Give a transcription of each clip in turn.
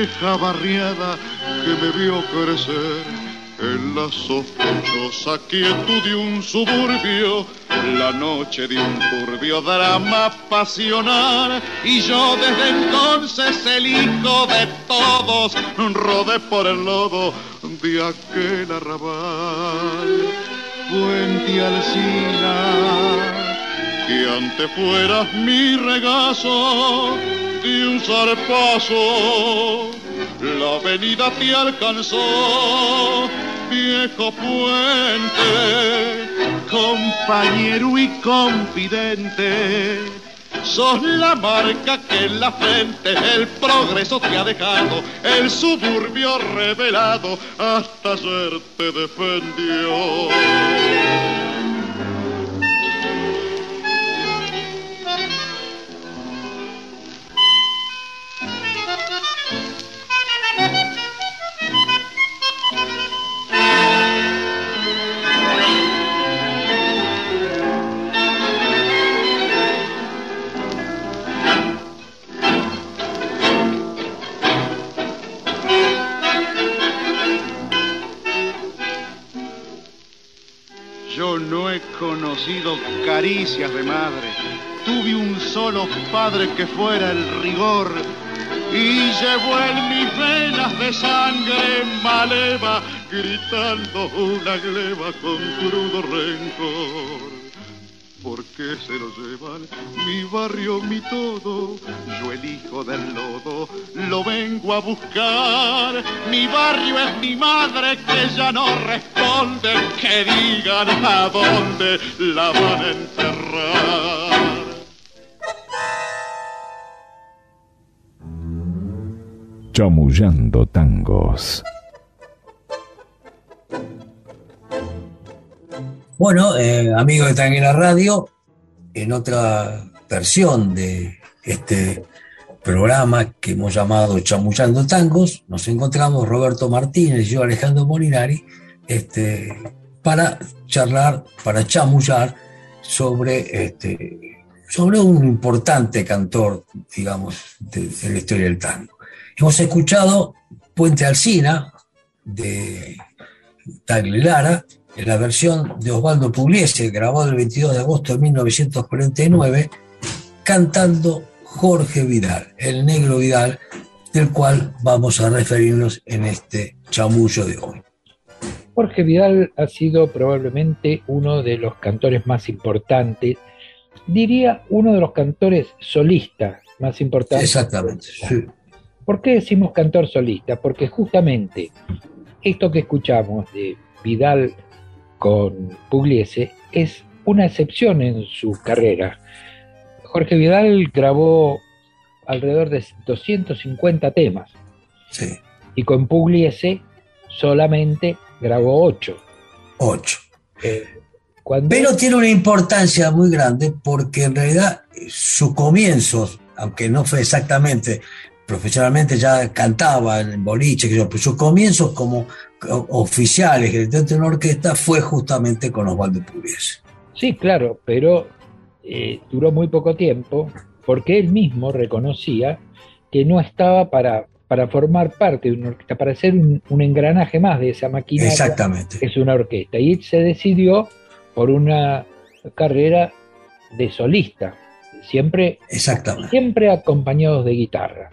vieja barriada que me vio crecer. En la sospechosa quietud de un suburbio, la noche de un turbio drama pasional, y yo desde entonces el hijo de todos, rodé por el lodo de aquel arrabal. Puente Alcina, que antes fueras mi regazo de un zarpazo, la avenida te alcanzó, viejo puente, compañero y confidente. Sos la marca que en la frente el progreso te ha dejado, el suburbio revelado hasta ayer te defendió. Caricias de madre. Tuve un solo padre que fuera el rigor y llevó en mis venas de sangre maleva, gritando una gleba con crudo rencor. ¿Por qué se lo llevan? Mi barrio, mi todo, yo el hijo del lodo, lo vengo a buscar. Mi barrio es mi madre que ya no responde, que digan a dónde la van a enterrar. Chamullando tangos. Bueno, eh, amigos de Tanguera Radio, en otra versión de este programa que hemos llamado Chamullando Tangos, nos encontramos Roberto Martínez y yo, Alejandro Molinari, este, para charlar, para chamullar sobre, este, sobre un importante cantor, digamos, de, de la historia del tango. Hemos escuchado Puente Alsina de Tagle Lara, en la versión de Osvaldo Pugliese, grabado el 22 de agosto de 1949, cantando Jorge Vidal, el negro Vidal, del cual vamos a referirnos en este chamullo de hoy. Jorge Vidal ha sido probablemente uno de los cantores más importantes, diría uno de los cantores solistas más importantes. Exactamente. Sí. ¿Por qué decimos cantor solista? Porque justamente esto que escuchamos de Vidal con Pugliese es una excepción en su carrera. Jorge Vidal grabó alrededor de 250 temas Sí. y con Pugliese solamente grabó ocho. Ocho. Eh, Pero tiene una importancia muy grande porque en realidad sus comienzos, aunque no fue exactamente profesionalmente, ya cantaba en boliche, sus comienzos como oficiales dentro de una orquesta fue justamente con Osvaldo Pugliese. Sí, claro, pero eh, duró muy poco tiempo porque él mismo reconocía que no estaba para, para formar parte de una orquesta, para ser un, engranaje más de esa máquina Exactamente. que es una orquesta. Y él se decidió por una carrera de solista, siempre, Exactamente. siempre acompañados de guitarra.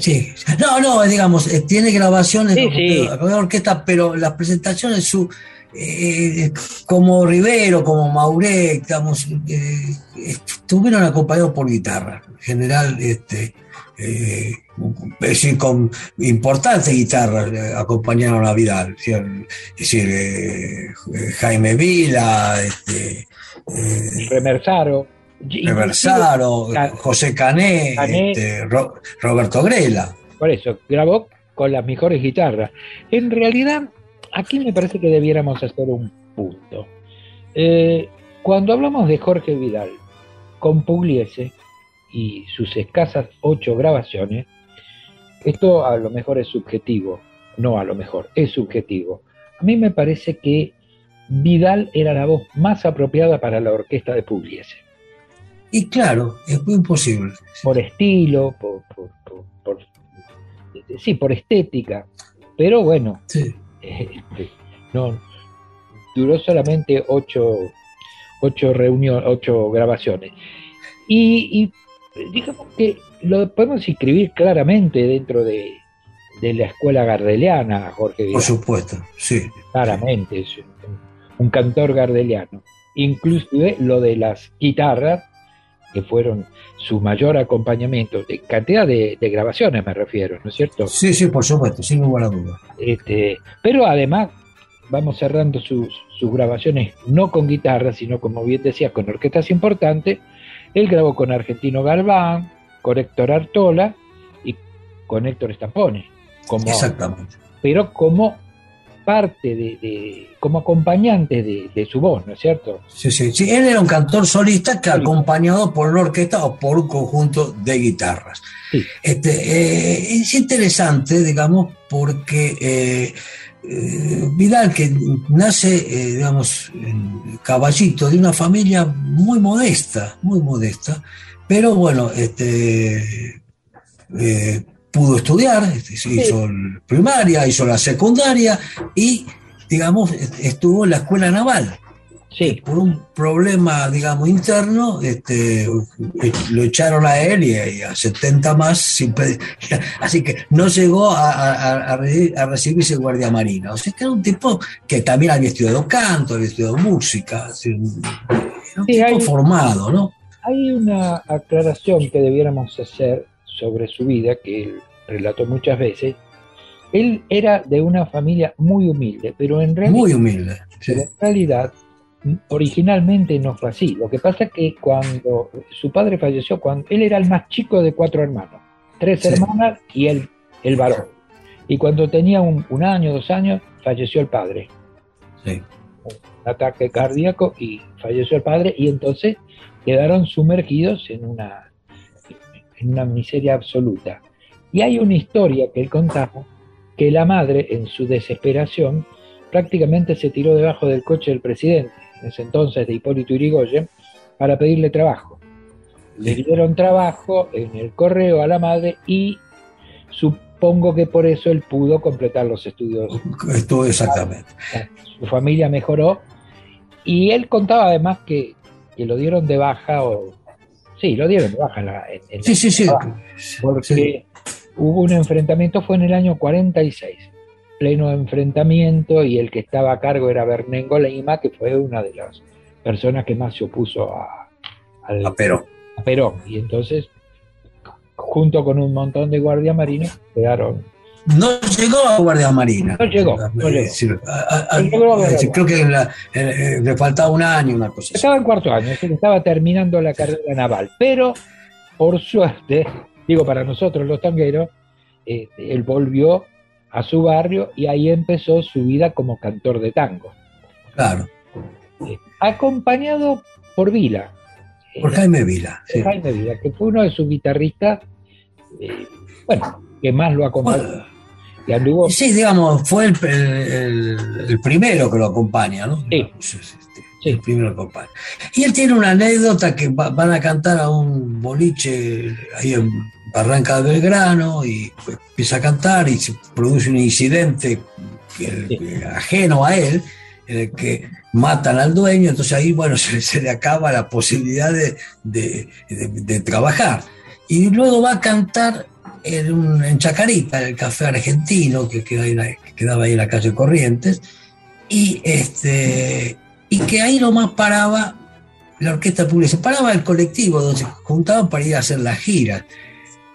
Sí, no, no, digamos, eh, tiene grabaciones de orquesta, pero las presentaciones su, eh, como Rivero, como Mauret, digamos, eh, estuvieron acompañados por guitarra. En general, este, eh, decir, con importantes guitarras acompañaron a Vidal. Es decir, Jaime Vila, este, Remersaro. Remersaro, José Cané, este, Roberto Grela. Por eso, grabó con las mejores guitarras. En realidad, aquí me parece que debiéramos hacer un punto. Eh, cuando hablamos de Jorge Vidal con Pugliese y sus escasas ocho grabaciones, esto a lo mejor es subjetivo, no a lo mejor, es subjetivo. A mí me parece que Vidal era la voz más apropiada para la orquesta de Pugliese. Y claro, es muy imposible. Por estilo, por, sí, por estética. Pero bueno, sí. Este, no, duró solamente ocho, ocho reuniones, ocho grabaciones. Y, digamos que lo podemos inscribir claramente dentro de, la escuela gardeliana, Jorge Por supuesto, sí. Claramente, es un, cantor gardeliano. Inclusive lo de las guitarras, que fueron su mayor acompañamiento, de cantidad de, grabaciones me refiero, ¿no es cierto? Sí, sí, por supuesto, sin ninguna duda. Este, pero además vamos cerrando sus, grabaciones no con guitarra, sino como bien decía, con orquestas importantes. Él grabó con Argentino Galván, con Héctor Artola y con Héctor Estampone. Como, Exactamente. Pero como parte de, como acompañante de, su voz, ¿no es cierto? Sí, sí, sí. Él era un cantor solista que acompañado por una orquesta o por un conjunto de guitarras. Este, eh, es interesante, digamos, porque eh, eh, Vidal, que nace, digamos, en Caballito, de una familia muy modesta, muy modesta, pero bueno, este, pudo estudiar, este, hizo primaria, hizo la secundaria y, digamos, estuvo en la escuela naval. Sí. Por un problema, digamos, interno, este, lo echaron a él y, a 70 más, sin así que no llegó a, a, recibirse guardia marina. O sea, que era un tipo que también había estudiado canto, había estudiado música, era un tipo formado, ¿no? Hay una aclaración que debiéramos hacer sobre su vida, que él relató muchas veces, él era de una familia muy humilde, pero en realidad, muy humilde, en realidad originalmente no fue así. Lo que pasa es que cuando su padre falleció, cuando él era el más chico de cuatro hermanos, tres hermanas y él el varón. Y cuando tenía un, un, año, dos años, falleció el padre. Sí. Un ataque cardíaco y falleció el padre y entonces quedaron sumergidos en una una miseria absoluta. Y hay una historia que él contaba, que la madre, en su desesperación, prácticamente se tiró debajo del coche del presidente, en ese entonces de Hipólito Irigoyen, para pedirle trabajo. Le dieron trabajo en el correo a la madre y supongo que por eso él pudo completar los estudios. Estuvo exactamente. Su familia mejoró y él contaba además que, que lo dieron de baja o Sí, lo dieron baja en, sí, sí, sí. Porque hubo un enfrentamiento, fue en el año 46, pleno enfrentamiento, y el que estaba a cargo era Bernengo Leima, que fue una de las personas que más se opuso a, a Perón. A Perón. Y entonces, junto con un montón de guardias marinos, quedaron no llegó a Guardia Marina. No llegó. No llegó. creo que eh, le faltaba un año, una cosa Estaba en cuarto año, estaba terminando la carrera naval. Pero, por suerte, digo para nosotros los tangueros, eh, él volvió a su barrio y ahí empezó su vida como cantor de tango. Claro. Eh, acompañado por Vila. Por Jaime Vila. Jaime Vila, que fue uno de sus guitarristas, eh, bueno, que más lo acompañó. Sí, digamos, fue el, primero que lo acompaña, ¿no? Sí. Este, el primero que acompaña. Y él tiene una anécdota que van a cantar a un boliche ahí en Barranca de Belgrano y empieza a cantar y se produce un incidente ajeno a él, en el que matan al dueño, entonces ahí, bueno, se, le acaba la posibilidad de, de, trabajar. Y luego va a cantar en, en Chacarita, en el café argentino que, quedaba ahí en la calle Corrientes, y, este, y que ahí nomás paraba la orquesta pública, se paraba el colectivo donde se juntaban para ir a hacer la gira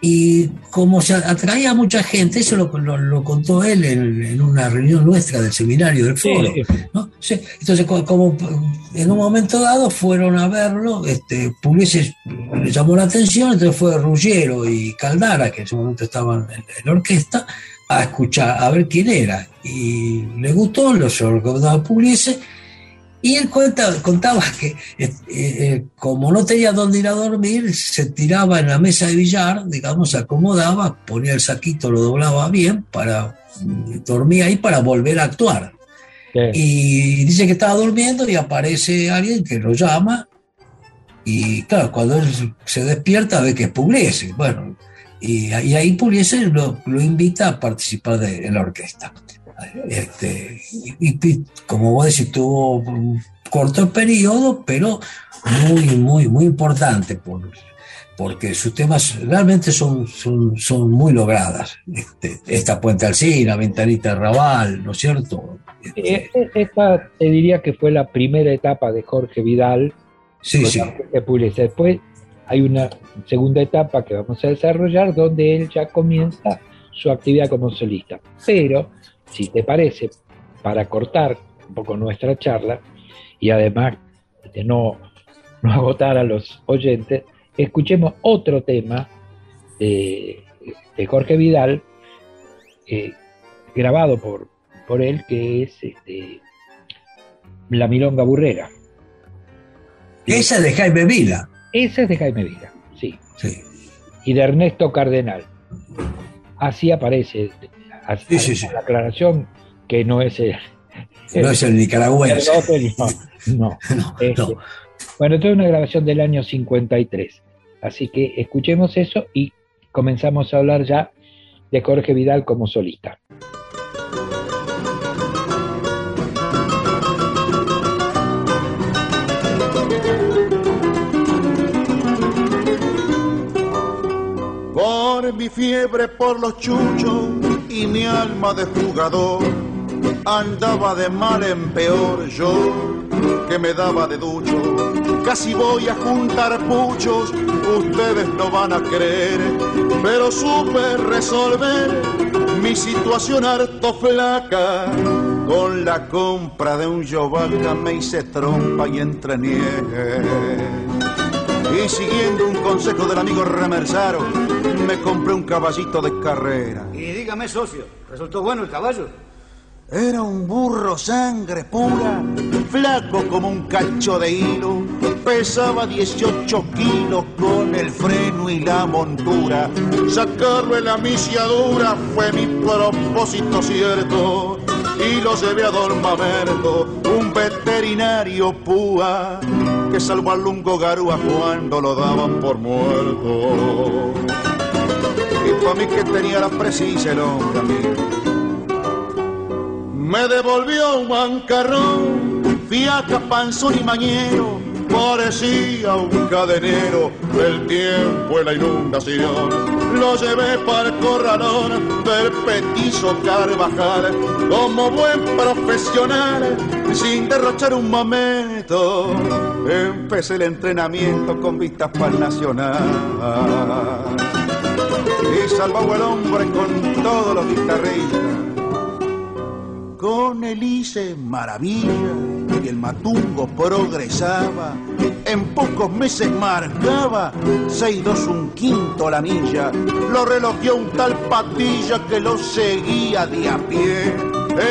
y como se atraía a mucha gente, eso lo, lo, contó él en, una reunión nuestra del seminario del foro. entonces, como, en un momento dado fueron a verlo, este, Pugliese le llamó la atención, entonces fue Ruggiero y Caldara, que en ese momento estaban en, la orquesta, a escuchar, a ver quién era. Y le gustó, lo recomendaba Pugliese y él contaba que eh, eh, como no tenía dónde ir a dormir, se tiraba en la mesa de billar, digamos, se acomodaba, ponía el saquito, lo doblaba bien, para dormía ahí para volver a actuar. Y dice que estaba durmiendo y aparece alguien que lo llama. Y claro, cuando él se despierta ve que es Pugliese. Bueno, y, ahí Pugliese lo, invita a participar de, en la orquesta. Este, y, como vos decís, tuvo un corto periodo, pero muy, muy, muy importante, por, porque sus temas realmente son, son, muy logradas. Este, esta Puente Alcina, Ventanita Raval, ¿no es cierto? Este, esta te diría que fue la primera etapa de Jorge Vidal. Sí, sí. Después hay una segunda etapa que vamos a desarrollar donde él ya comienza su actividad como solista. Pero si te parece, para cortar un poco nuestra charla y además de no, no agotar a los oyentes, escuchemos otro tema de, Jorge Vidal, eh, grabado por, por él, que es este, La Milonga Burrera. Esa es de Jaime Vila. Esa es de Jaime Vila, sí. sí. Y de Ernesto Cardenal. Así aparece la aclaración que no es el, no es el nicaragüense. no, no, Bueno, esto es una grabación del año 53. Así que escuchemos eso y comenzamos a hablar ya de Jorge Vidal como solista. Por mi fiebre por los chuchos y mi alma de jugador andaba de mal en peor yo que me daba de ducho. Casi voy a juntar puchos, ustedes no van a creer, pero supe resolver mi situación harto flaca. Con la compra de un yovaca me hice trompa y entreniegue. Y siguiendo un consejo del amigo Remersaro, me compré un caballito de carrera. Dígame, socio, ¿resultó bueno el caballo? Era un burro sangre pura, flaco como un cacho de hilo, pesaba 18 kilos con el freno y la montura. Sacarlo en la misiadura fue mi propósito cierto, y lo llevé a Don un veterinario púa, que salvó al lungo garúa cuando lo daban por muerto para mí que tenía la precisa el hombre Me devolvió un bancarrón, fiaca, panzón y mañero, parecía un cadenero del tiempo en la inundación. Lo llevé para el corralón del petizo Carvajal, como buen profesional, sin derrochar un momento. Empecé el entrenamiento con vistas para el nacional y salvaba el hombre con todos los guitarristas. Con el maravilla y el matungo progresaba, en pocos meses marcaba 6-2 un quinto la milla. Lo relojeó un tal patilla que lo seguía de a pie.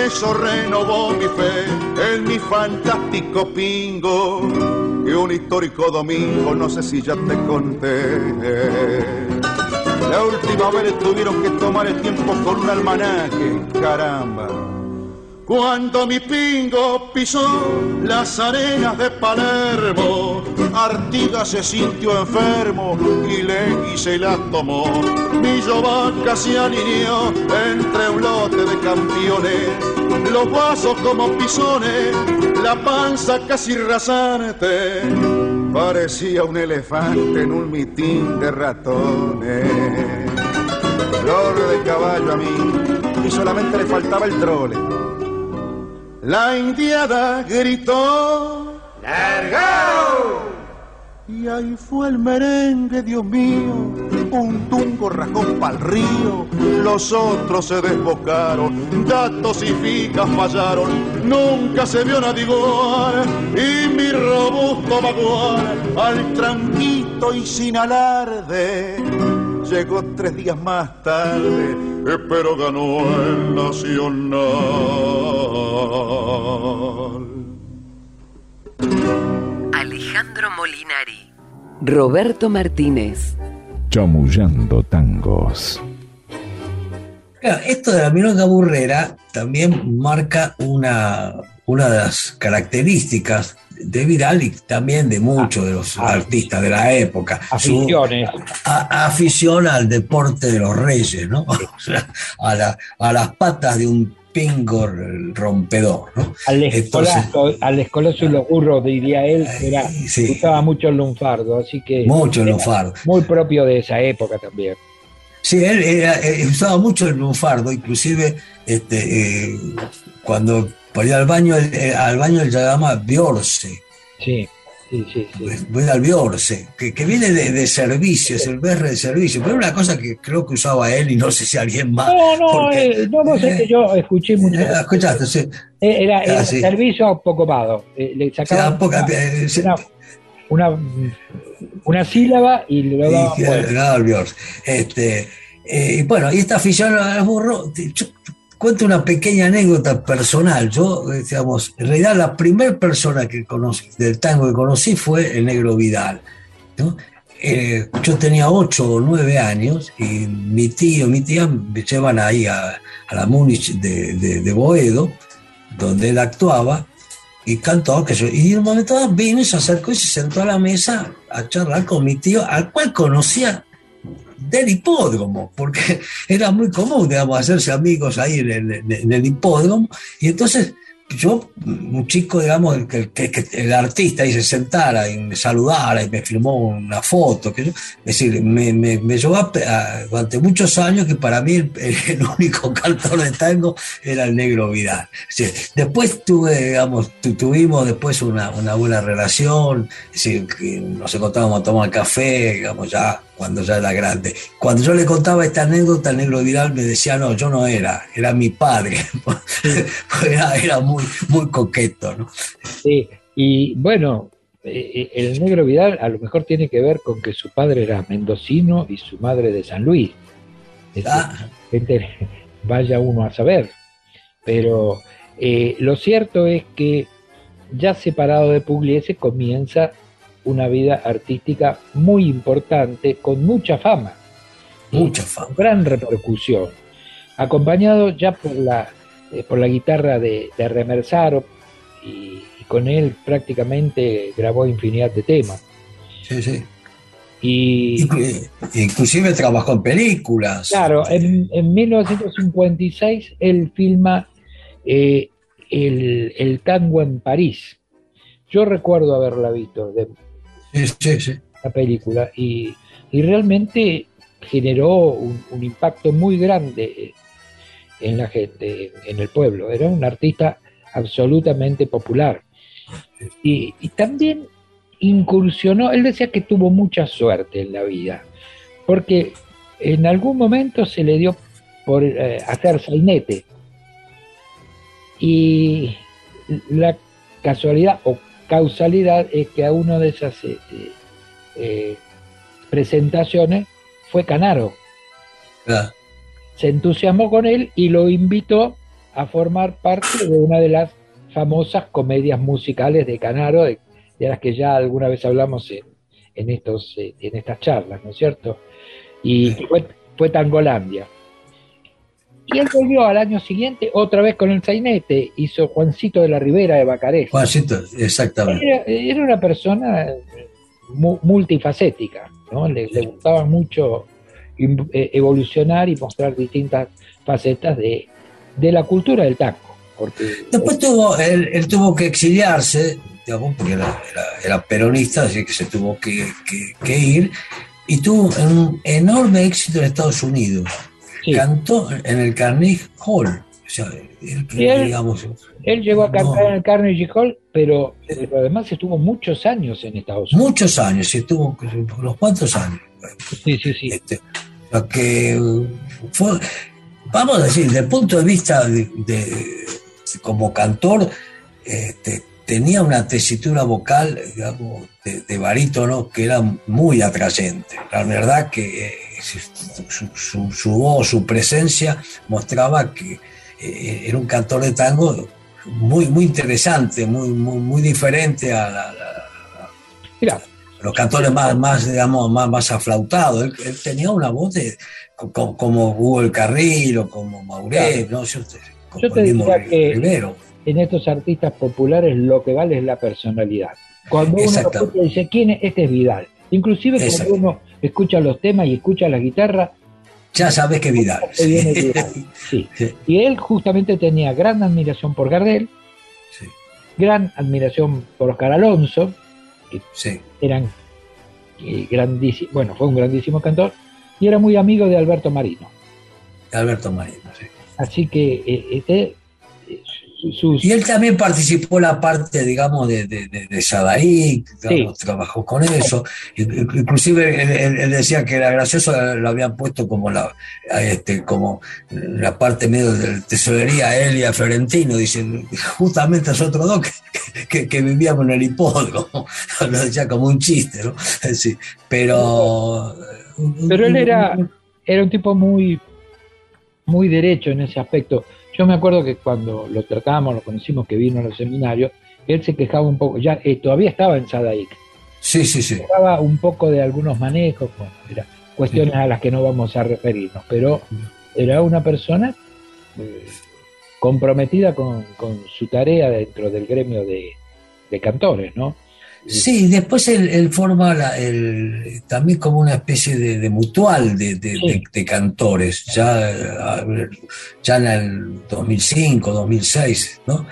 Eso renovó mi fe en mi fantástico pingo. Y un histórico domingo, no sé si ya te conté. La última vez tuvieron que tomar el tiempo con un almanaque, caramba. Cuando mi pingo pisó las arenas de Palermo, Artigas se sintió enfermo y le y la tomó. Mi vaca se alineó entre un lote de campeones, los vasos como pisones, la panza casi rasante. Parecía un elefante en un mitín de ratones. Flor de caballo a mí, y solamente le faltaba el trole la indiada gritó, ¡Largao! Y ahí fue el merengue, Dios mío, un tungo rajón pa'l río, los otros se desbocaron, datos y ficas fallaron, nunca se vio nadie igual, y mi robusto vaguar, al tranquito y sin alarde, llegó tres días más tarde, pero ganó el Nacional. Alejandro Molinari. Roberto Martínez. Chamullando tangos. esto de la milonga burrera también marca una, una de las características de Vidal y también de muchos de los ah, artistas de la época. Aficiones. afición al deporte de los reyes, ¿no? a, a las patas de un pingo rompedor, ¿no? Al escolazo, al escolazo y los burros, diría él, era, usaba mucho el lunfardo, así que... Mucho el lunfardo. Muy propio de esa época también. Sí, él, eh, usaba mucho el lunfardo, inclusive este, eh, cuando por ir al baño, eh, al baño él llama Biorse. Sí. Sí, sí, Voy al Biorse, que, que viene de, servicio, es el BR de servicio, pero una cosa que creo que usaba él y no sé si alguien más. No, no, eh, no, no sé que yo escuché mucho. Eh, escuchaste, sí. Era, era ah, servicio poco pado. le sacaba una, una, una, sílaba y le daba. Y, le Biorse. Este, y bueno, y esta afición al burro, cuento una pequeña anécdota personal. Yo, digamos, en realidad la primera persona que conocí, del tango que conocí fue el negro Vidal. Eh, yo tenía ocho o nueve años y mi tío mi tía me llevan ahí a, la Múnich de, Boedo, donde él actuaba, y cantó, que y en un momento vino y se acercó y se sentó a la mesa a charlar con mi tío, al cual conocía del hipódromo, porque era muy común, digamos, hacerse amigos ahí en el, hipódromo, y entonces yo, un chico, digamos, que, el artista ahí se sentara y me saludara y me firmó una foto, que es decir, me, me, me llevó durante muchos años que para mí el, único cantor de tango era el negro Vidal. después tuve, digamos, tuvimos después una, una buena relación, es decir, que nos encontrábamos a tomar café, digamos, ya cuando ya era grande. Cuando yo le contaba esta anécdota, el negro Vidal me decía, no, yo no era, era mi padre. era, era, muy, muy coqueto, ¿no? Sí, y bueno, eh, eh, el negro Vidal a lo mejor tiene que ver con que su padre era mendocino y su madre de San Luis. Ah. vaya uno a saber. Pero eh, lo cierto es que ya separado de Pugliese comienza una vida artística muy importante, con mucha fama. Mucha fama. Gran repercusión. Acompañado ya por la, eh, por la guitarra de, de Remersaro y, con él prácticamente grabó infinidad de temas. Sí, sí. Y, Inclusive trabajó en películas. Claro, en, en 1956 él filma eh, el, el, tango en París. Yo recuerdo haberla visto, de, la película y, realmente generó un, impacto muy grande en la gente, en el pueblo. Era un artista absolutamente popular. Y, también incursionó, él decía que tuvo mucha suerte en la vida, porque en algún momento se le dio por eh, hacer sainete. Y la casualidad, o causalidad es que a una de esas este, eh, presentaciones fue Canaro. Ah, Se entusiasmó con él y lo invitó a formar parte de una de las famosas comedias musicales de Canaro, de, de las que ya alguna vez hablamos en, en estos, eh, en estas charlas, ¿no es cierto? Y fue, fue Tangolandia. Y él volvió al año siguiente otra vez con el sainete, hizo Juancito de la Ribera de Bacarés. Juancito, exactamente. Era, era una persona mu- multifacética, ¿no? Le, le gustaba mucho eh, evolucionar y mostrar distintas facetas de, de la cultura del tango. Porque Después tuvo, él, él tuvo que exiliarse, digamos, porque era, era- era peronista, así que se tuvo que, que- que ir, y tuvo un enorme éxito en Estados Unidos. Sí, Cantó en el Carnegie Hall. O sea, él, Y él- digamos, él llegó a cantar no. en el Carnegie Hall, pero, pero además estuvo muchos años en Estados Unidos. muchos años, estuvo unos cuantos años. Sí, sí, sí. Este, lo que fue, vamos a decir, desde el punto de vista de, de- como cantor, este, tenía una tesitura vocal, digamos, de, de barítono que era muy atrayente. La verdad que eh, su, su- su voz, su presencia mostraba que eh, era un cantor de tango muy, muy interesante, muy, muy, muy diferente a la- Mira, los cantores más, más digamos, más, más aflautados. Él, él tenía una voz de, co- co- como Hugo el Carril o como Mauret, ¿no? Yo como Yo te diría que- Rivero. en estos artistas populares lo que vale es la personalidad. Cuando uno dice, ¿quién es? Este es Vidal. Inclusive cuando uno escucha los temas y escucha la guitarra, Ya sabes que Vidal. que. Sí. Sí. Y él justamente tenía gran admiración por Gardel, gran admiración por Oscar Alonso, sí. eran grandísimos, bueno, fue un grandísimo cantor, y era muy amigo de Alberto Marino. Alberto Marino, sí. Así que eh, este, eh, sus... Y él también participó en la parte, digamos, de, de, de, de Sadaí, digamos, trabajó con eso. In- Inclusive él, él- él decía que era gracioso, lo habían puesto como la, este, como la parte medio de tesorería a él y a Florentino, dicen, justamente nosotros dos que, que, que vivíamos en el hipódromo, lo decía como un chiste, ¿no? Sí, pero... Pero él era, era un tipo muy, muy derecho en ese aspecto. Yo me acuerdo que cuando lo tratábamos, lo conocimos que vino a los seminarios, él se quejaba un poco, ya eh, todavía estaba en Sadaik, Sí, sí, sí. quejaba un poco de algunos manejos, bueno, era cuestiones a las que no vamos a referirnos, pero era una persona eh, comprometida con, con su tarea dentro del gremio de, de cantores, ¿no? Sí, después él, él forma la- el- también como una especie de, de mutual de, de- Sí. de- de cantores, ya, ya en el 2005, 2006, ¿no?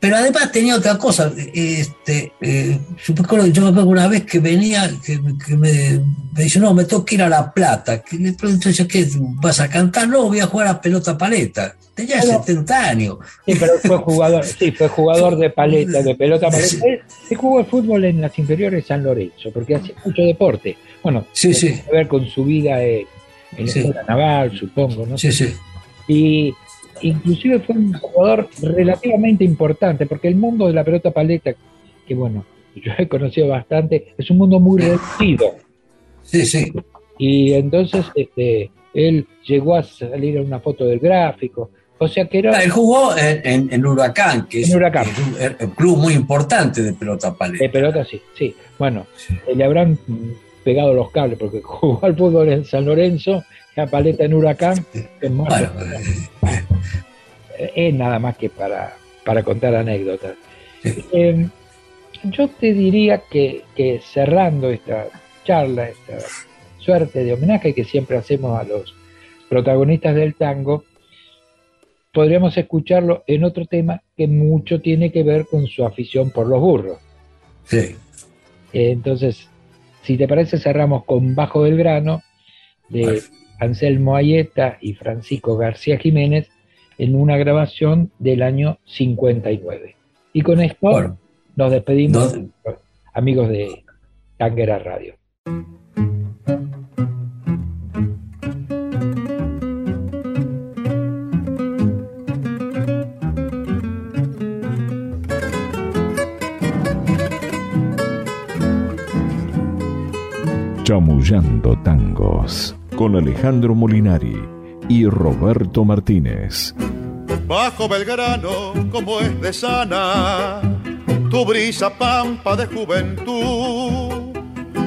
Pero además tenía otra cosa, este, eh, yo, me acuerdo, yo me acuerdo una vez que venía, que, que me, me dice, no, me tengo que ir a La Plata, que le pregunto ¿qué vas a cantar? No, voy a jugar a pelota paleta, tenía Bueno. 70 años. Sí, pero fue jugador, sí, fue jugador de paleta, de pelota paleta. Sí. Él, él jugó el fútbol en las inferiores de San Lorenzo, porque hacía mucho deporte. Bueno, Sí, sí. que ver con su vida en, en la escuela naval, supongo, ¿no? Sí, sí. Y inclusive fue un jugador relativamente importante, porque el mundo de la pelota paleta, que bueno, yo he conocido bastante, es un mundo muy reducido. Sí, sí. Y entonces este, él llegó a salir en una foto del gráfico. O sea que era... Ah, Él jugó en, en- en Huracán, que es, En Huracán. es un, er- un club muy importante de pelota De paleta. pelota sí, sí. Bueno, Sí. eh, le habrán pegado los cables porque jugó al fútbol en San Lorenzo, la paleta en Huracán, es, más- Bueno, es nada más que para, para contar anécdotas. Sí. Eh, yo te diría que, que cerrando esta charla, esta suerte de homenaje que siempre hacemos a los protagonistas del tango, podríamos escucharlo en otro tema que mucho tiene que ver con su afición por los burros. sí. Eh, entonces, si te parece, cerramos con Bajo del Grano de. Anselmo Ayeta y Francisco García Jiménez en una grabación del año 59. Y con esto nos despedimos, amigos de Tanguera Radio. Chamullando Tangos con Alejandro Molinari y Roberto Martínez. Bajo Belgrano, como es de sana, tu brisa pampa de juventud,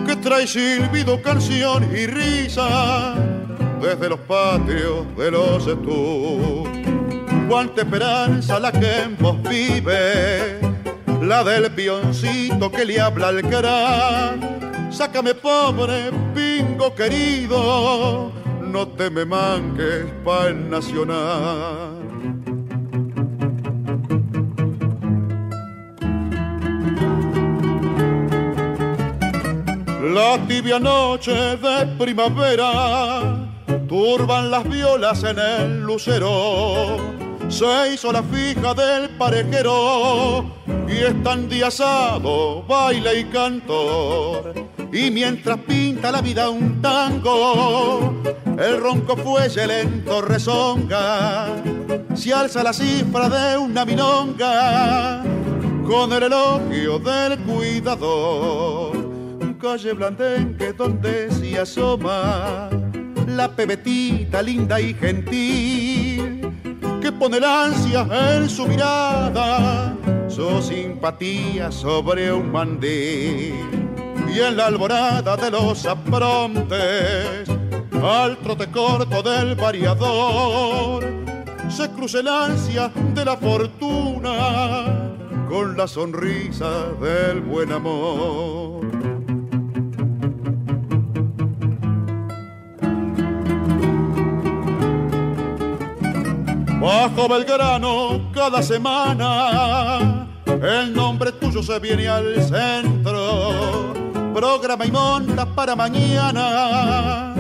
que trae silbido, canción y risa desde los patios de los tú. Cuánta esperanza la que en vos vive, la del pioncito que le habla al gran Sácame pobre, querido, no te me manques pa' el nacional. La tibia noche de primavera turban las violas en el lucero. Se hizo la fija del parejero y están diasado, baile y cantor y mientras pinta la vida un tango, el ronco fuelle lento rezonga, se alza la cifra de una milonga con el elogio del cuidador. Calle Blandenque donde se asoma la pebetita linda y gentil que pone la ansia en su mirada, su simpatía sobre un mandil y en la alborada de los aprontes, al trote corto del variador, se cruza el ansia de la fortuna con la sonrisa del buen amor. Bajo Belgrano cada semana el nombre tuyo se viene al centro. Programa y monta para mañana.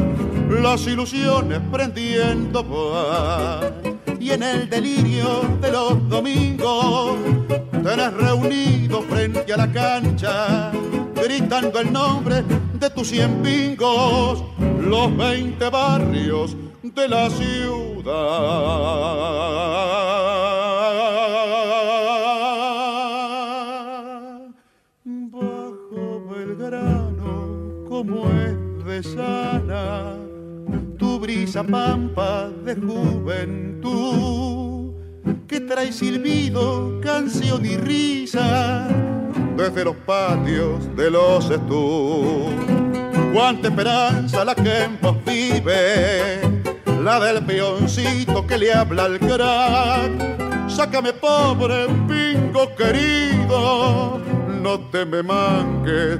Las ilusiones prendiendo y en el delirio de los domingos tenés reunido frente a la cancha gritando el nombre de tus cien pingos los veinte barrios de la ciudad sana, tu brisa pampa de juventud, que trae silbido, canción y risa desde los patios de los estudios. Cuánta esperanza la que en vos vive, la del peoncito que le habla al crack. Sácame pobre pingo querido, no te me manques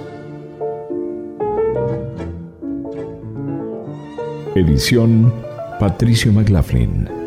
Edición Patricio McLaughlin.